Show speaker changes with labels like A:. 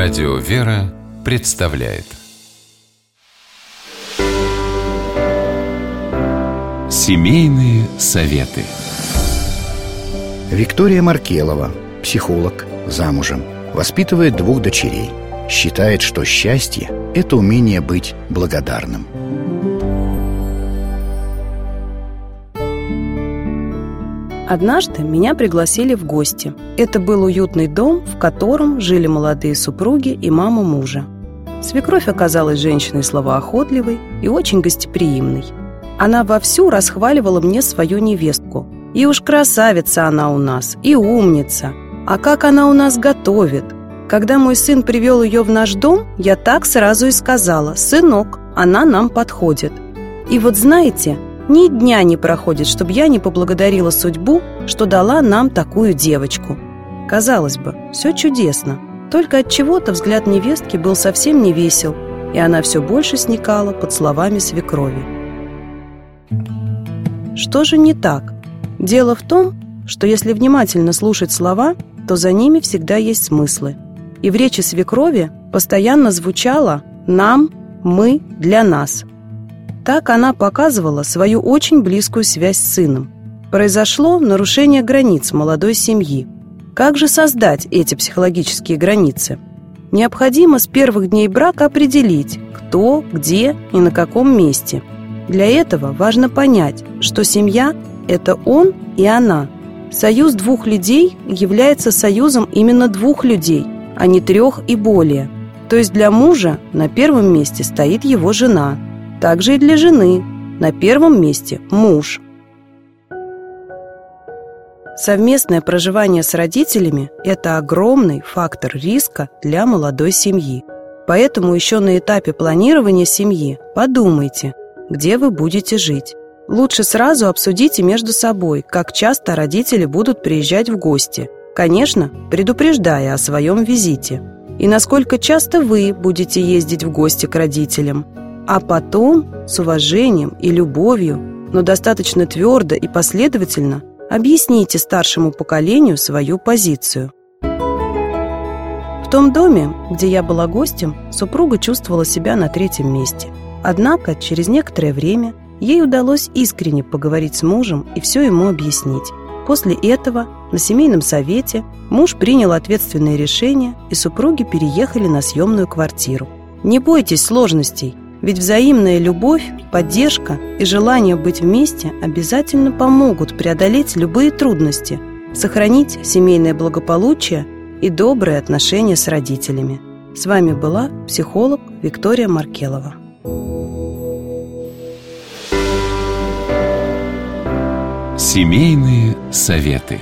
A: Радио «Вера» представляет Семейные советы
B: Виктория Маркелова, психолог, замужем, воспитывает двух дочерей. Считает, что счастье – это умение быть благодарным.
C: Однажды меня пригласили в гости. Это был уютный дом, в котором жили молодые супруги и мама мужа. Свекровь оказалась женщиной словоохотливой и очень гостеприимной. Она вовсю расхваливала мне свою невестку. И уж красавица она у нас, и умница. А как она у нас готовит. Когда мой сын привел ее в наш дом, я так сразу и сказала, «Сынок, она нам подходит». И вот знаете, ни дня не проходит, чтобы я не поблагодарила судьбу, что дала нам такую девочку. Казалось бы, все чудесно. Только от чего-то взгляд невестки был совсем не весел, и она все больше сникала под словами свекрови. Что же не так? Дело в том, что если внимательно слушать слова, то за ними всегда есть смыслы. И в речи свекрови постоянно звучало «нам», «мы», «для нас». Так она показывала свою очень близкую связь с сыном. Произошло нарушение границ молодой семьи. Как же создать эти психологические границы? Необходимо с первых дней брака определить, кто, где и на каком месте. Для этого важно понять, что семья – это он и она. Союз двух людей является союзом именно двух людей, а не трех и более. То есть для мужа на первом месте стоит его жена – также и для жены. На первом месте муж. Совместное проживание с родителями – это огромный фактор риска для молодой семьи. Поэтому еще на этапе планирования семьи подумайте, где вы будете жить. Лучше сразу обсудите между собой, как часто родители будут приезжать в гости. Конечно, предупреждая о своем визите. И насколько часто вы будете ездить в гости к родителям – а потом с уважением и любовью, но достаточно твердо и последовательно объясните старшему поколению свою позицию. В том доме, где я была гостем, супруга чувствовала себя на третьем месте. Однако через некоторое время ей удалось искренне поговорить с мужем и все ему объяснить. После этого на семейном совете муж принял ответственные решения, и супруги переехали на съемную квартиру. Не бойтесь сложностей – ведь взаимная любовь, поддержка и желание быть вместе обязательно помогут преодолеть любые трудности, сохранить семейное благополучие и добрые отношения с родителями. С вами была психолог Виктория Маркелова.
A: Семейные советы.